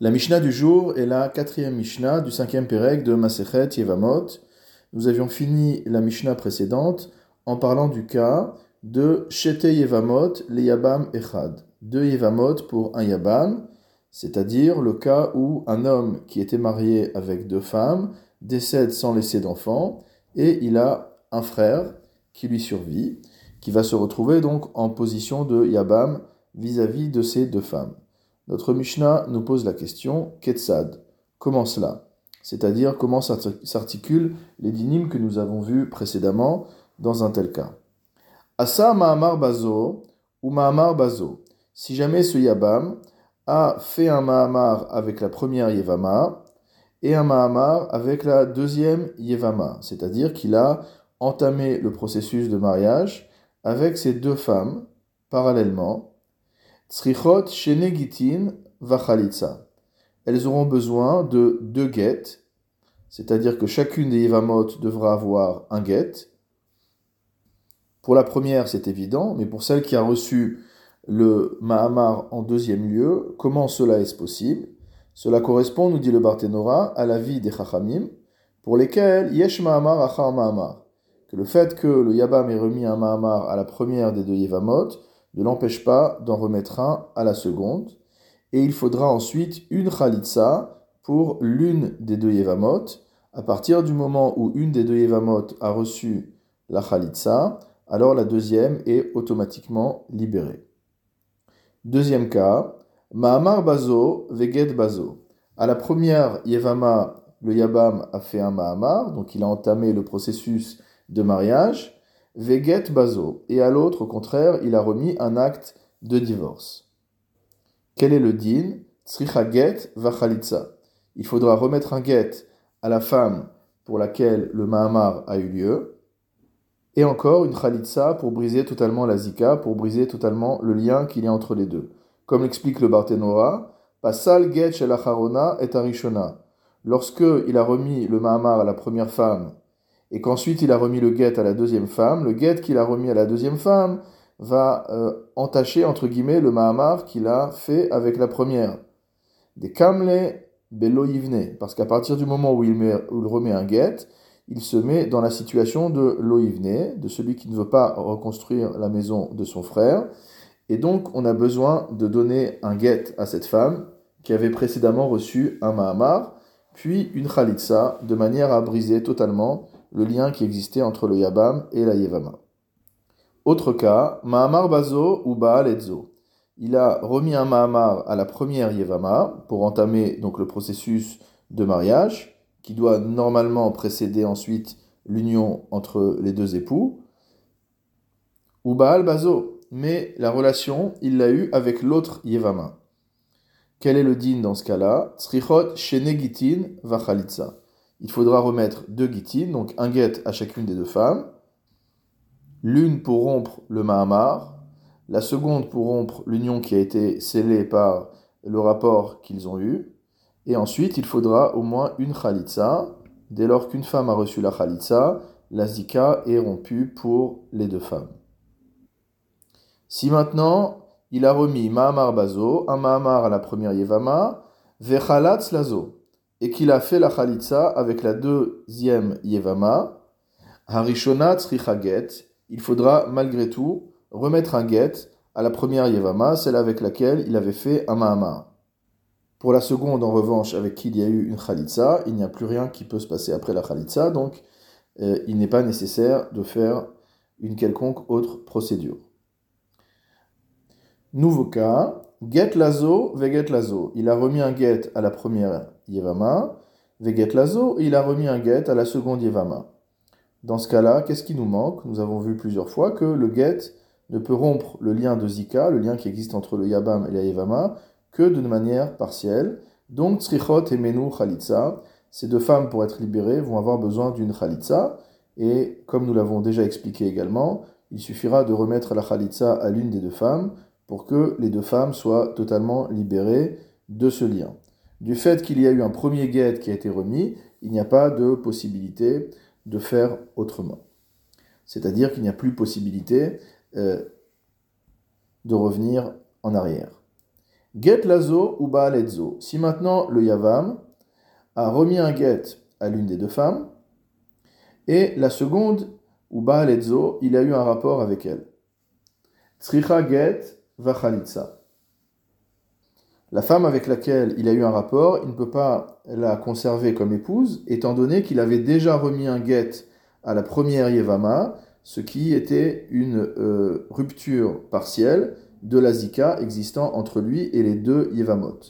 La Mishnah du jour est la quatrième Mishnah du cinquième Pérec de Masechet Yevamot. Nous avions fini la Mishnah précédente en parlant du cas de Shete Yevamot le Yabam Echad. Deux Yevamot pour un Yabam, c'est-à-dire le cas où un homme qui était marié avec deux femmes décède sans laisser d'enfant et il a un frère qui lui survit, qui va se retrouver donc en position de Yabam vis-à-vis de ces deux femmes. Notre Mishnah nous pose la question Ketsad, comment cela? C'est-à-dire comment s'articulent les dynimes que nous avons vus précédemment dans un tel cas? Asa Mahamar Bazo ou Mahamar Bazo? Si jamais ce Yabam a fait un Mahamar avec la première Yevama et un Mahamar avec la deuxième Yevama, c'est-à-dire qu'il a entamé le processus de mariage avec ces deux femmes parallèlement Shenegitin vachalitza. Elles auront besoin de deux guettes, c'est-à-dire que chacune des Yevamot devra avoir un guet. Pour la première, c'est évident, mais pour celle qui a reçu le Mahamar en deuxième lieu, comment cela est possible? Cela correspond, nous dit le Barthénora, à la vie des Chachamim, pour lesquels Yesh Mahamar achar Mahamar. Que le fait que le Yabam ait remis un Mahamar à la première des deux Yevamot ne l'empêche pas d'en remettre un à la seconde. Et il faudra ensuite une Khalitsa pour l'une des deux Yevamot. À partir du moment où une des deux Yevamot a reçu la Khalitsa, alors la deuxième est automatiquement libérée. Deuxième cas, Mahamar Bazo, Veged Bazo. À la première Yevama, le Yabam a fait un Mahamar, donc il a entamé le processus de mariage. Veget bazo, et à l'autre, au contraire, il a remis un acte de divorce. Quel est le din? Tzricha get vachalitza. Il faudra remettre un get à la femme pour laquelle le Mahamar a eu lieu, et encore une khalitza pour briser totalement la zika, pour briser totalement le lien qu'il y a entre les deux. Comme l'explique le Barthénora, Pasal get shel et arishona. Lorsque il a remis le Mahamar à la première femme et qu'ensuite il a remis le guet à la deuxième femme, le guet qu'il a remis à la deuxième femme va euh, entacher, entre guillemets, le Mahamar qu'il a fait avec la première. Des kamle belo parce qu'à partir du moment où il, met, où il remet un guet, il se met dans la situation de loivne, de celui qui ne veut pas reconstruire la maison de son frère. Et donc, on a besoin de donner un guet à cette femme qui avait précédemment reçu un Mahamar, puis une Khalitsa, de manière à briser totalement le lien qui existait entre le Yabam et la Yevama. Autre cas, Mahamar Bazo ou Baal Etzo. Il a remis un Mahamar à la première Yevama pour entamer donc le processus de mariage qui doit normalement précéder ensuite l'union entre les deux époux. Ou Baal Bazo. Mais la relation, il l'a eue avec l'autre Yevama. Quel est le din dans ce cas-là? Srichot Shenegitin Vachalitza il faudra remettre deux guitines, donc un guet à chacune des deux femmes, l'une pour rompre le Mahamar, la seconde pour rompre l'union qui a été scellée par le rapport qu'ils ont eu, et ensuite il faudra au moins une Khalitsa. Dès lors qu'une femme a reçu la Khalitsa, la Zika est rompue pour les deux femmes. Si maintenant il a remis Mahamar Bazo, un Mahamar à la première Yevama, Vechalatz Lazo, et qu'il a fait la chalitza avec la deuxième yevama, harishona get, il faudra malgré tout remettre un get à la première yevama, celle avec laquelle il avait fait un mahama. Pour la seconde, en revanche, avec qui il y a eu une chalitza, il n'y a plus rien qui peut se passer après la chalitza, donc euh, il n'est pas nécessaire de faire une quelconque autre procédure. Nouveau cas, get lazo, veget lazo. Il a remis un get à la première Yevama, Veget Lazo, il a remis un get à la seconde Yevama. Dans ce cas-là, qu'est-ce qui nous manque? Nous avons vu plusieurs fois que le get ne peut rompre le lien de Zika, le lien qui existe entre le Yabam et la Yevama, que d'une manière partielle. Donc, Tzrichot et Menu Khalitsa, ces deux femmes, pour être libérées, vont avoir besoin d'une Khalitsa. Et comme nous l'avons déjà expliqué également, il suffira de remettre la Khalitsa à l'une des deux femmes pour que les deux femmes soient totalement libérées de ce lien du fait qu'il y a eu un premier guet qui a été remis, il n'y a pas de possibilité de faire autrement. C'est-à-dire qu'il n'y a plus possibilité euh, de revenir en arrière. Get lazo ou baaletzo. Si maintenant le yavam a remis un get à l'une des deux femmes, et la seconde, ou baaletzo, il a eu un rapport avec elle. Tzricha get La femme avec laquelle il a eu un rapport, il ne peut pas la conserver comme épouse, étant donné qu'il avait déjà remis un get à la première Yevama, ce qui était une euh, rupture partielle de la zika existant entre lui et les deux Yevamot.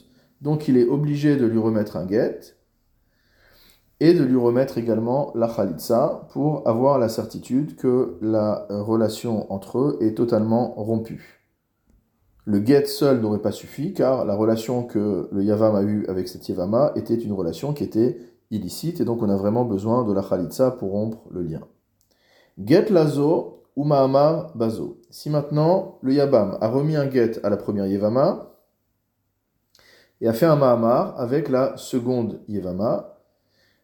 Donc il est obligé de lui remettre un get et de lui remettre également la khalitsa pour avoir la certitude que la relation entre eux est totalement rompue. Le get seul n'aurait pas suffi car la relation que le Yavam a eue avec cette Yavama était une relation qui était illicite et donc on a vraiment besoin de la Khalitsa pour rompre le lien. Get lazo ou Mahamar bazo. Si maintenant le Yabam a remis un get à la première Yevama et a fait un Mahamar avec la seconde Yevama,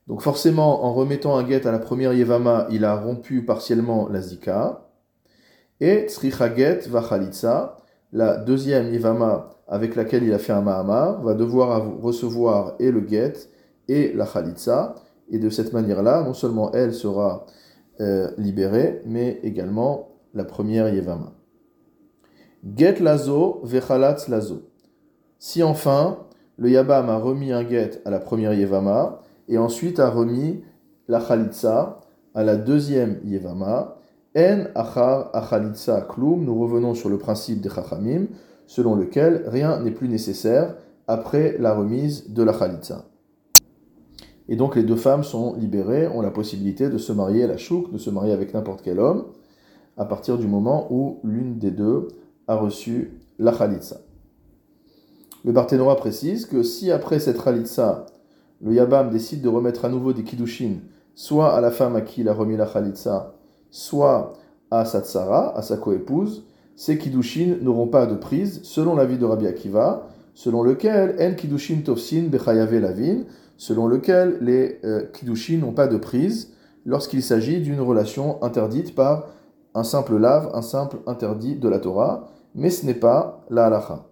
donc forcément en remettant un get à la première Yevama, il a rompu partiellement la Zika, et Tzricha get va Khalitsa, la deuxième Ivama avec laquelle il a fait un Mahama va devoir recevoir et le get et la Khalitsa. Et de cette manière-là, non seulement elle sera euh, libérée, mais également la première Yevama. Get lazo vechalatz lazo. Si enfin le Yabam a remis un get à la première Yevama et ensuite a remis la Khalitsa à la deuxième Yevama, en achar achalitza klum, nous revenons sur le principe des chachamim, selon lequel rien n'est plus nécessaire après la remise de la chalitza. Et donc les deux femmes sont libérées, ont la possibilité de se marier à la chouk, de se marier avec n'importe quel homme, à partir du moment où l'une des deux a reçu la chalitza. Le Barthénois précise que si après cette chalitza, le Yabam décide de remettre à nouveau des kiddushin, soit à la femme à qui il a remis la chalitza, soit à sa tsara, à sa coépouse, ces kiddushin n'auront pas de prise, selon l'avis de Rabbi Akiva, selon lequel selon lequel les euh, kiddushin n'ont pas de prise lorsqu'il s'agit d'une relation interdite par un simple lave, un simple interdit de la Torah, mais ce n'est pas la halacha.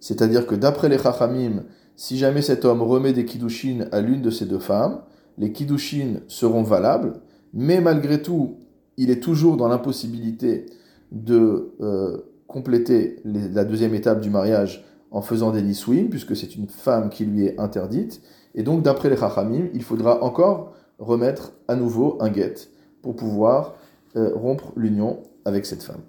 C'est-à-dire que d'après les chachamim, si jamais cet homme remet des kiddushin à l'une de ces deux femmes, les kiddushin seront valables, mais malgré tout, il est toujours dans l'impossibilité de euh, compléter la deuxième étape du mariage en faisant des nisouim, puisque c'est une femme qui lui est interdite. Et donc, d'après les Chachamim, il faudra encore remettre à nouveau un guet pour pouvoir euh, rompre l'union avec cette femme.